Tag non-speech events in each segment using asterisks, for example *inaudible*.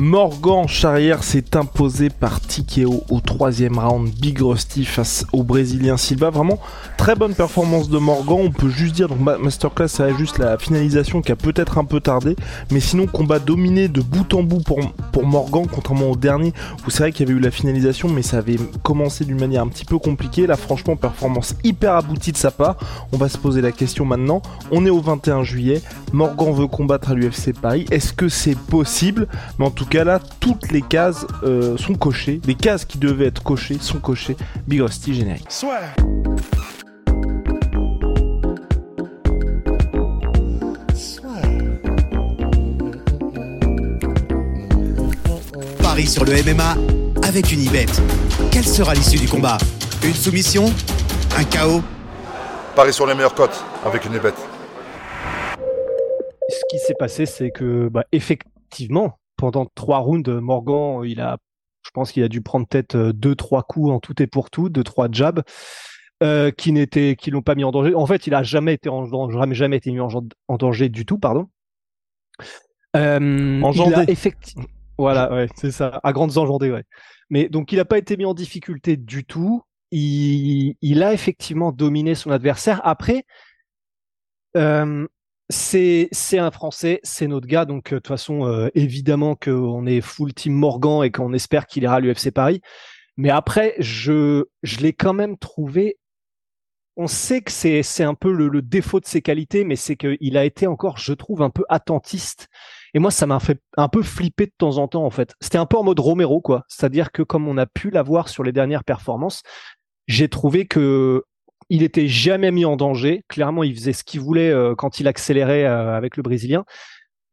Morgan Charrière s'est imposé par Tikeo au troisième round. Big Rusty face au Brésilien Silva. Vraiment très bonne performance de Morgan. On peut juste dire, donc Masterclass, c'est juste la finalisation qui a peut-être un peu tardé. Mais sinon, combat dominé de bout en bout pour, Morgan, contrairement au dernier où c'est vrai qu'il y avait eu la finalisation, mais ça avait commencé d'une manière un petit peu compliquée. Là, franchement, performance hyper aboutie de sa part. On va se poser la question maintenant. On est au 21 juillet. Morgan veut combattre à l'UFC Paris. Est-ce que c'est possible? Cas là, toutes les cases euh, sont cochées. Les cases qui devaient être cochées sont cochées. Big Rusty générique. Soit. Paris sur le MMA avec une Ibet. Quelle sera l'issue du combat? Une soumission? Un chaos? Paris sur les meilleures cotes avec une Ibet. Ce qui s'est passé, c'est que bah, effectivement, pendant trois rounds, Morgan, il a, je pense qu'il a dû prendre peut-être euh, deux, trois coups en tout et pour tout, deux, trois jabs. Euh, qui n'étaient, qui l'ont pas mis en danger. En fait, il a jamais été en jamais, jamais été mis en, danger du tout, pardon. Euh. Effectivement. Voilà, ouais, c'est ça, à grandes enjandées, ouais. Mais donc, il n'a pas été mis en difficulté du tout. Il, il a effectivement dominé son adversaire. Après, euh, c'est c'est un Français, c'est notre gars, donc euh, de toute façon euh, évidemment qu'on est full team Morgan et qu'on espère qu'il ira à l'UFC Paris. Mais après, je je l'ai quand même trouvé. On sait que c'est c'est un peu le, défaut de ses qualités, mais c'est qu'il a été encore, je trouve, un peu attentiste. Et moi, ça m'a fait un peu flipper de temps en temps, en fait. C'était un peu en mode Romero, quoi. C'est-à-dire que comme on a pu l'avoir sur les dernières performances, j'ai trouvé que il était jamais mis en danger. Clairement, il faisait ce qu'il voulait euh, quand il accélérait euh, avec le Brésilien.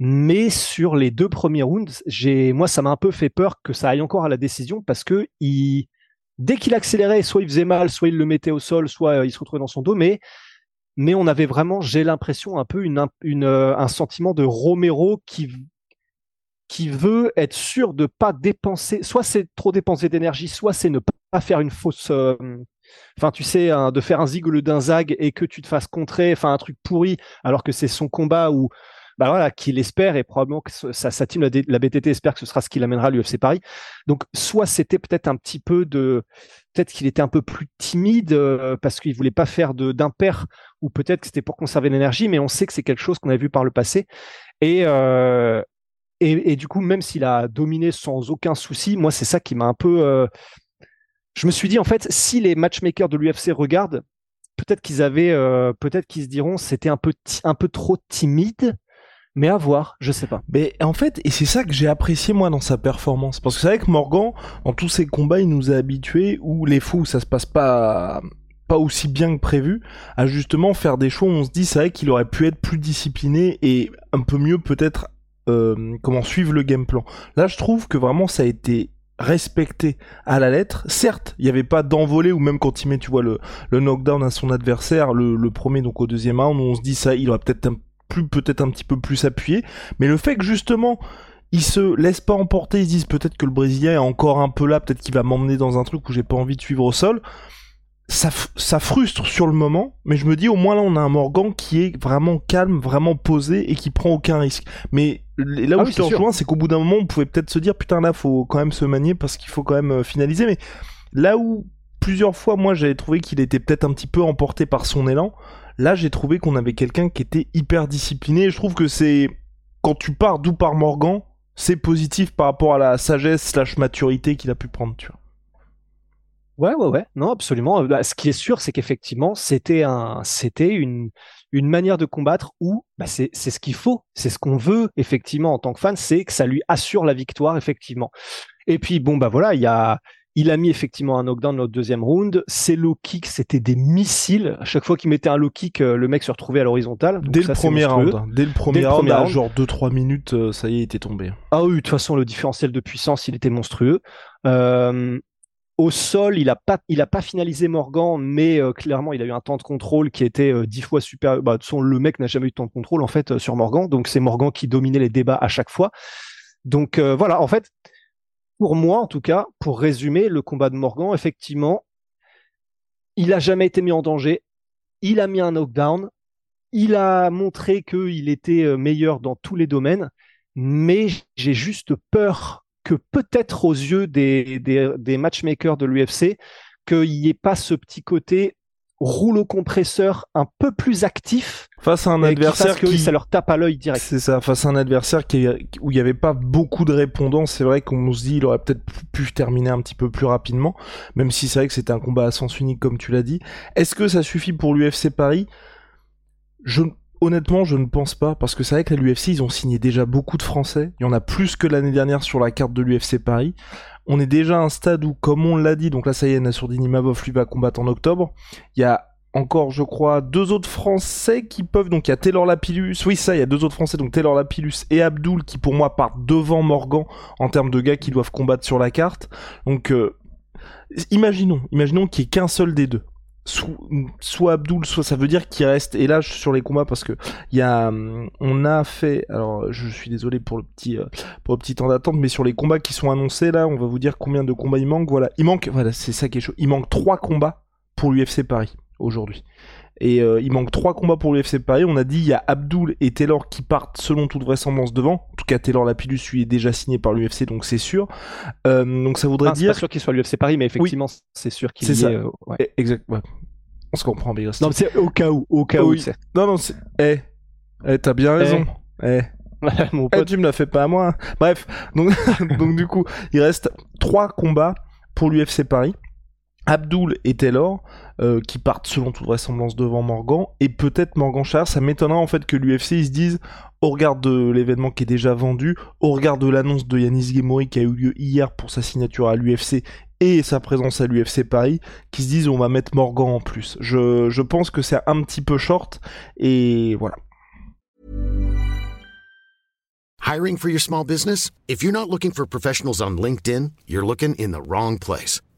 Mais sur les deux premiers rounds, moi, ça m'a un peu fait peur que ça aille encore à la décision parce que dès qu'il accélérait, soit il faisait mal, soit il le mettait au sol, soit euh, il se retrouvait dans son dos. Mais, on avait vraiment, j'ai l'impression, un peu une, un sentiment de Romero qui, qui veut être sûr de pas dépenser, soit c'est trop dépenser d'énergie, soit c'est ne pas faire une fausse, Enfin, tu sais, de faire un zig d'un zag et que tu te fasses contrer, enfin un truc pourri, alors que c'est son combat où, bah voilà, qu'il espère et probablement que sa, sa team, la, BTT, espère que ce sera ce qui l'amènera à l'UFC Paris. Donc, soit c'était peut-être un petit peu de, peut-être qu'il était un peu plus timide euh, parce qu'il voulait pas faire d'impair, ou peut-être que c'était pour conserver l'énergie, mais on sait que c'est quelque chose qu'on a vu par le passé. Et, euh, et, du coup, même s'il a dominé sans aucun souci, moi, c'est ça qui m'a un peu euh, je me suis dit en fait, si les matchmakers de l'UFC regardent, peut-être qu'ils avaient, euh, peut-être qu'ils se diront, c'était un peu, un peu trop timide. Mais à voir, je sais pas. Mais en fait, et c'est ça que j'ai apprécié moi dans sa performance, parce que c'est vrai que Morgan, dans tous ses combats, il nous a habitués où les fous, ça se passe pas pas aussi bien que prévu, à justement faire des choix où on se dit c'est vrai qu'il aurait pu être plus discipliné et un peu mieux peut-être euh, comment suivre le game plan. Là, je trouve que vraiment ça a été respecté à la lettre. Certes, il n'y avait pas d'envolée ou même quand il met, tu vois, le, le knockdown à son adversaire, le, le premier donc au deuxième round, on se dit ça, il aurait peut-être un, plus, peut-être un petit peu plus appuyé. Mais le fait que justement, il se laisse pas emporter, ils se disent peut-être que le Brésilien est encore un peu là, peut-être qu'il va m'emmener dans un truc où j'ai pas envie de suivre au sol ça, ça frustre sur le moment, mais je me dis au moins là on a un Morgan qui est vraiment calme, vraiment posé et qui prend aucun risque. Mais là où ah je te rejoins, c'est qu'au bout d'un moment on pouvait peut-être se dire putain là faut quand même se manier parce qu'il faut quand même euh, finaliser. Mais là où plusieurs fois moi j'avais trouvé qu'il était peut-être un petit peu emporté par son élan, là j'ai trouvé qu'on avait quelqu'un qui était hyper discipliné. Et je trouve que c'est quand tu pars d'où par Morgan, c'est positif par rapport à la sagesse slash maturité qu'il a pu prendre, tu vois. Ouais, ouais, ouais. Non, absolument. Bah, ce qui est sûr, c'est qu'effectivement, c'était un, c'était une, une manière de combattre où bah, c'est, c'est ce qu'il faut, c'est ce qu'on veut effectivement en tant que fan, c'est que ça lui assure la victoire effectivement. Et puis bon bah voilà, il y a, Il a mis effectivement un knockdown dans le deuxième round. Ses low kicks, c'était des missiles. À chaque fois qu'il mettait un low kick, euh, le mec se retrouvait à l'horizontale. Dès, le premier round, dès le premier round, à genre 2-3 minutes, euh, ça y est, il était tombé. Ah oui, de toute façon, le différentiel de puissance, il était monstrueux. Euh, au sol, il a pas, il a pas finalisé Morgan, mais clairement, il a eu un temps de contrôle qui était dix fois supérieur. Bah, de le mec n'a jamais eu de temps de contrôle en fait sur Morgan, donc c'est Morgan qui dominait les débats à chaque fois. Donc voilà, en fait, pour moi, en tout cas, pour résumer, le combat de Morgan, effectivement, il a jamais été mis en danger. Il a mis un knockdown. Il a montré qu'il était euh, meilleur dans tous les domaines. Mais j'ai juste peur que peut-être aux yeux des, des, des matchmakers de l'UFC, qu'il n'y ait pas ce petit côté rouleau compresseur un peu plus actif face à un adversaire qui, ça leur tape à l'œil direct. C'est ça, face à un adversaire qui, où il n'y avait pas beaucoup de répondants. C'est vrai qu'on se dit il aurait peut-être pu terminer un petit peu plus rapidement, même si c'est vrai que c'était un combat à sens unique comme tu l'as dit. Est-ce que ça suffit pour l'UFC Paris? Je Honnêtement, je ne pense pas, parce que c'est vrai que l'UFC, ils ont signé déjà beaucoup de Français. Il y en a plus que l'année dernière sur la carte de l'UFC Paris. On est déjà à un stade où, comme on l'a dit, donc là ça y est, Nassourdine Imavov lui va combattre en octobre. Il y a encore, je crois, deux autres Français qui peuvent. Donc il y a Taylor Lapillus. Oui, ça, il y a deux autres Français, donc Taylor Lapillus et Abdul, qui pour moi partent devant Morgan en termes de gars qui doivent combattre sur la carte. Donc euh, imaginons, imaginons qu'il n'y ait qu'un seul des deux soit Abdul, soit ça veut dire qu'il reste. Et là, sur les combats, parce que il y a, on a fait. Alors, je suis désolé pour le petit, euh, pour le petit temps d'attente, mais sur les combats qui sont annoncés là, on va vous dire combien de combats il manque. Voilà, il manque. Voilà, c'est ça qui est chaud. Il manque trois combats pour l'UFC Paris aujourd'hui. Et euh, il manque trois combats pour l'UFC Paris. On a dit il y a Abdul et Taylor qui partent selon toute vraisemblesse devant. En tout cas, Taylor Lapillus lui est déjà signé par l'UFC, donc c'est sûr. Euh, donc ça voudrait dire. C'est pas sûr qu'il soit l'UFC Paris, mais effectivement, c'est sûr qu'il est. C'est ça. Euh, ouais. Exact. Ouais. On se comprend bien. Non, c'est au cas où, au cas où. Non, non, c'est. Eh, eh t'as bien raison. Eh. *laughs* Mon eh, pote. tu me l'as fait pas à moi. Bref, donc, *laughs* donc du coup, il reste trois combats pour l'UFC Paris. Abdul et Taylor euh, qui partent selon toute vraisemblance devant Morgan et peut-être Morgan Charles. Ça m'étonnera en fait que l'UFC ils se disent au regard de l'événement qui est déjà vendu, au regard de l'annonce de Yanis Gemori qui a eu lieu hier pour sa signature à l'UFC et sa présence à l'UFC Paris, qui se disent on va mettre Morgan en plus. Je, pense que c'est un petit peu short et voilà. Hiring for your small business? If you're not looking for professionals on LinkedIn, you're looking in the wrong place.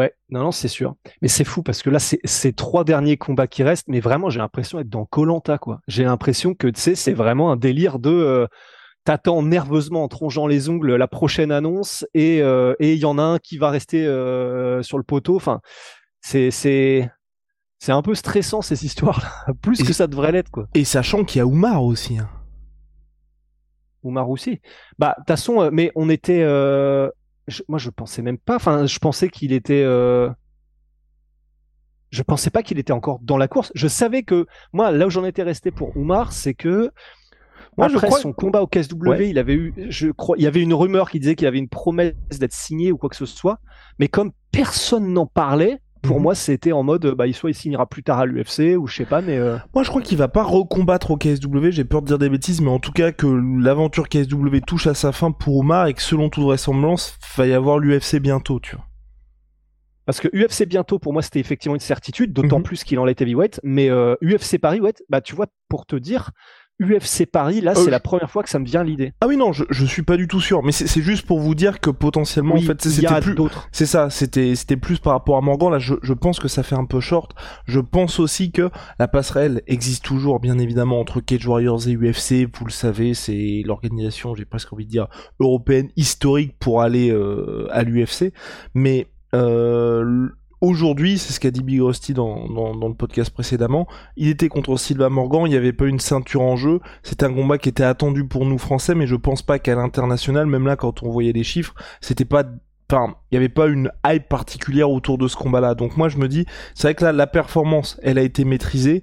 Ouais, non, non, c'est sûr. Mais c'est fou parce que là, c'est ces trois derniers combats qui restent, mais vraiment, j'ai l'impression d'être dans Colanta, quoi. J'ai l'impression que, tu sais, c'est vraiment un délire de... Euh, t'attends nerveusement en trongeant les ongles la prochaine annonce et euh, et il y en a un qui va rester euh, sur le poteau. Enfin, c'est un peu stressant ces histoires *laughs* plus que ça devrait l'être quoi. Et sachant qu'il y a Oumar aussi. Hein. Oumar aussi. Bah de toute façon, mais on était. Moi je pensais même pas. Enfin, je pensais qu'il était. Je pensais pas qu'il était encore dans la course. Je savais que moi là où j'en étais resté pour Oumar, c'est que après son combat au KSW, il avait eu, je crois, il y avait une rumeur qui disait qu'il avait une promesse d'être signé ou quoi que ce soit. Mais comme personne n'en parlait, pour mhm. moi, c'était en mode, bah, soit il signera plus tard à l'UFC ou je sais pas, mais. Euh, moi, je crois qu'il va pas recombattre au KSW. J'ai peur de dire des bêtises, mais en tout cas que l'aventure KSW touche à sa fin pour Omar et que selon toute vraisemblance, va y avoir l'UFC bientôt, tu vois. Parce que UFC bientôt, pour moi, c'était effectivement une certitude, d'autant mhm. plus qu'il en est heavyweight. Mais UFC euh, Paris, ouais, bah tu vois, pour te dire, UFC Paris, là, euh, c'est la première fois que ça me vient l'idée. Ah oui, non, je, je suis pas du tout sûr, mais c'est juste pour vous dire que potentiellement, en fait, c'était plus. C'est ça, c'était c'était plus par rapport à Morgan. Là, je, je pense que ça fait un peu short. Je pense aussi que la passerelle existe toujours, bien évidemment, entre Cage Warriors et UFC. Vous le savez, c'est l'organisation, j'ai presque envie de dire, européenne historique pour aller euh, à l'UFC. Mais euh, Aujourd'hui, c'est ce qu'a dit Big Rusty dans, le podcast précédemment, il était contre Silva Morgan, il n'y avait pas une ceinture en jeu, c'était un combat qui était attendu pour nous français, mais je pense pas qu'à l'international, même là quand on voyait les chiffres, c'était pas enfin, il n'y avait pas une hype particulière autour de ce combat-là. Donc moi, je me dis, c'est vrai que là, la performance, elle a été maîtrisée.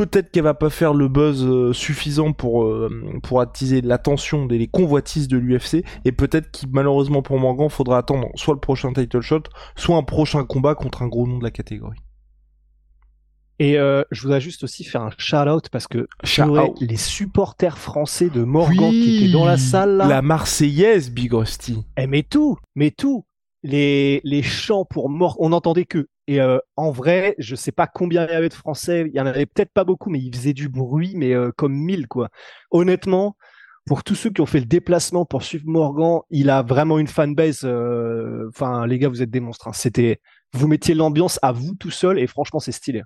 Peut-être qu'elle va pas faire le buzz euh, suffisant pour euh, pour attiser l'attention des les convoitises de l'UFC et peut-être qu'il malheureusement pour Morgan faudra attendre soit le prochain title shot, soit un prochain combat contre un gros nom de la catégorie. Et euh, je voudrais juste aussi faire un shout-out parce que les supporters français de Morgan qui étaient dans la salle là. La Marseillaise, Big Rusty. Eh mais tout, mais tout. Les, les chants pour Morgan, on n'entendait que. Et euh, en vrai, je sais pas combien il y avait de Français, il y en avait peut-être pas beaucoup, mais ils faisaient du bruit, mais euh, comme mille quoi. Honnêtement, pour tous ceux qui ont fait le déplacement pour suivre Morgan, il a vraiment une fanbase. Enfin, les gars, vous êtes des monstres. Hein. C'était, vous mettiez l'ambiance à vous tout seul et franchement, c'est stylé.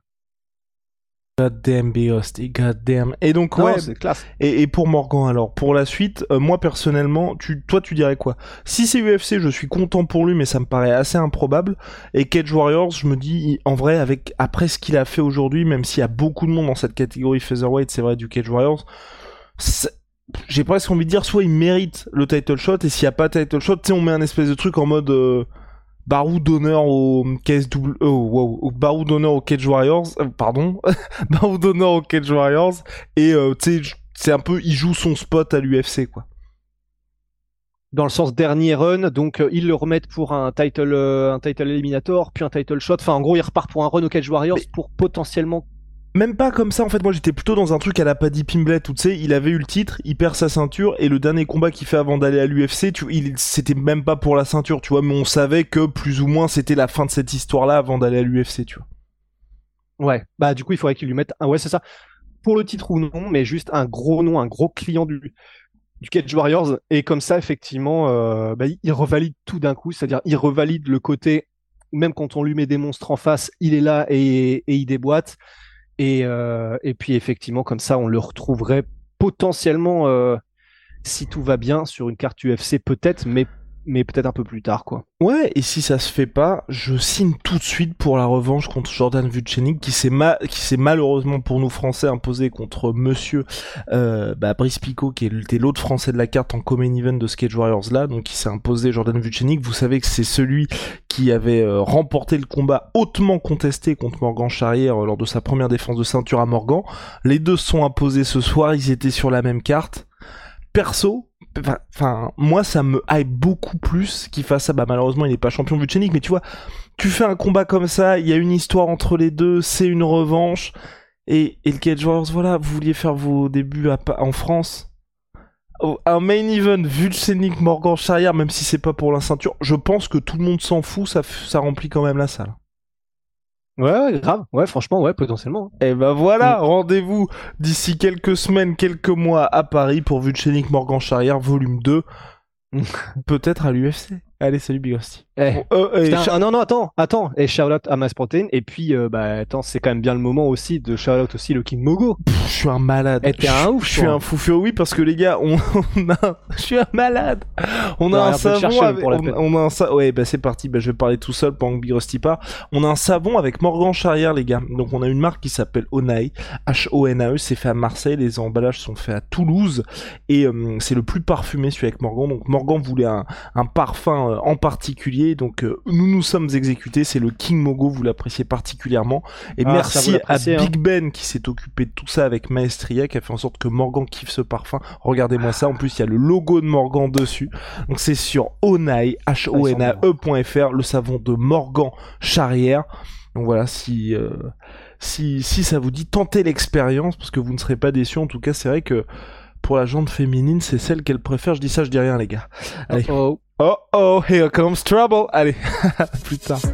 God damn god damn. Et donc ouais, c'est classe. Et, et, pour Morgan alors, pour la suite, euh, moi personnellement, tu, toi tu dirais quoi? Si c'est UFC, je suis content pour lui, mais ça me paraît assez improbable. Et Cage Warriors, je me dis, en vrai, avec après ce qu'il a fait aujourd'hui, même s'il y a beaucoup de monde dans cette catégorie featherweight, c'est vrai du Cage Warriors, j'ai presque envie de dire, soit il mérite le title shot, et s'il y a pas title shot, tu sais, on met un espèce de truc en mode. Euh, barou d'honneur au KSW, oh, wow, barou d'honneur au Cage Warriors, euh, pardon, *laughs* barou d'honneur au Cage Warriors, et euh, tu sais, c'est un peu, il joue son spot à l'UFC, quoi. Dans le sens dernier run, donc euh, ils le remettent pour un title, un title eliminator, puis un title shot. Enfin, en gros, il repart pour un run au Cage Warriors pour potentiellement même pas comme ça en fait moi j'étais plutôt dans un truc à la Paddy Pimblet où tu sais il avait eu le titre il perd sa ceinture et le dernier combat qu'il fait avant d'aller à l'UFC tu c'était même pas pour la ceinture tu vois mais on savait que plus ou moins c'était la fin de cette histoire là avant d'aller à l'UFC tu vois. Ouais. Bah du coup il faudrait qu'il lui mette un ouais c'est ça. Pour le titre ou non mais juste un gros nom un gros client du Cage Warriors. Et comme ça effectivement euh, bah, il revalide tout d'un coup. C'est-à-dire il revalide le côté même quand on lui met des monstres en face il est là et il déboîte et, euh, et puis effectivement, comme ça, on le retrouverait potentiellement, euh, si tout va bien, sur une carte UFC peut-être, mais mais peut-être un peu plus tard, quoi. Ouais, et si ça se fait pas, je signe tout de suite pour la revanche contre Jordan Vucenic, qui s'est qui s'est malheureusement pour nous Français imposé contre Monsieur euh, bah, Brice Picot, qui était l'autre Français de la carte en Common Event de Skate Warriors là, donc qui s'est imposé Jordan Vucenic. Vous savez que c'est celui qui avait euh, remporté le combat hautement contesté contre Morgan Charrière euh, lors de sa première défense de ceinture à Morgan. Les deux se sont imposés ce soir, ils étaient sur la même carte. Perso, Enfin, moi, ça me hype beaucoup plus qu'il fasse ça. Bah, malheureusement, il n'est pas champion Vucenic, mais tu vois, tu fais un combat comme ça, il y a une histoire entre les deux, c'est une revanche. Et, et le Cage Wars, voilà, vous vouliez faire vos débuts en France. Un main event, Vucenic, Morgan Charrière, même si c'est pas pour la ceinture, je pense que tout le monde s'en fout, ça, ça remplit quand même la salle. Ouais, grave. Ouais, franchement, ouais, potentiellement. Et eh ben voilà, mm. rendez-vous d'ici quelques semaines, quelques mois à Paris pour Vucenic Morgan Charrière, volume 2. Peut-être à l'UFC. Allez, salut Big eh. euh, ah, non, non, attends, attends. Et Charlotte à Mass Protein. Et puis, euh, bah, attends, c'est quand même bien le moment aussi de Charlotte aussi le King Mogo. je suis un malade. Et t'es un ouf. Je suis un fou furieux, oui, parce que les gars, on, *laughs* a, je suis un malade. On a un savon avec, on, a un savon, ouais, bah, c'est parti. Bah, je vais parler tout seul pendant que Big Rusty part. On a un savon avec Morgan Charrière, les gars. Donc, on a une marque qui s'appelle Onae. H-O-N-A-E. C'est fait à Marseille. Les emballages sont faits à Toulouse. Et, euh, c'est le plus parfumé, celui avec Morgan. Donc, Morgan voulait un, un parfum en particulier donc euh, nous nous sommes exécutés, c'est le King Mogo, vous l'appréciez particulièrement. Et ah, merci à hein. Big Ben qui s'est occupé de tout ça avec Maestria, qui a fait en sorte que Morgan kiffe ce parfum. Regardez-moi ça, en plus il y a le logo de Morgan dessus. Donc c'est sur Onai, h o n a e.fr, le savon de Morgan Charrière. Donc voilà, si... Euh, si, si ça vous dit, tentez l'expérience, parce que vous ne serez pas déçus. En tout cas, c'est vrai que pour la jante féminine, c'est celle qu'elle préfère. Je dis ça, je dis rien, les gars. Allez. oh. Oh oh, here comes trouble. Allez, *laughs* plus tard.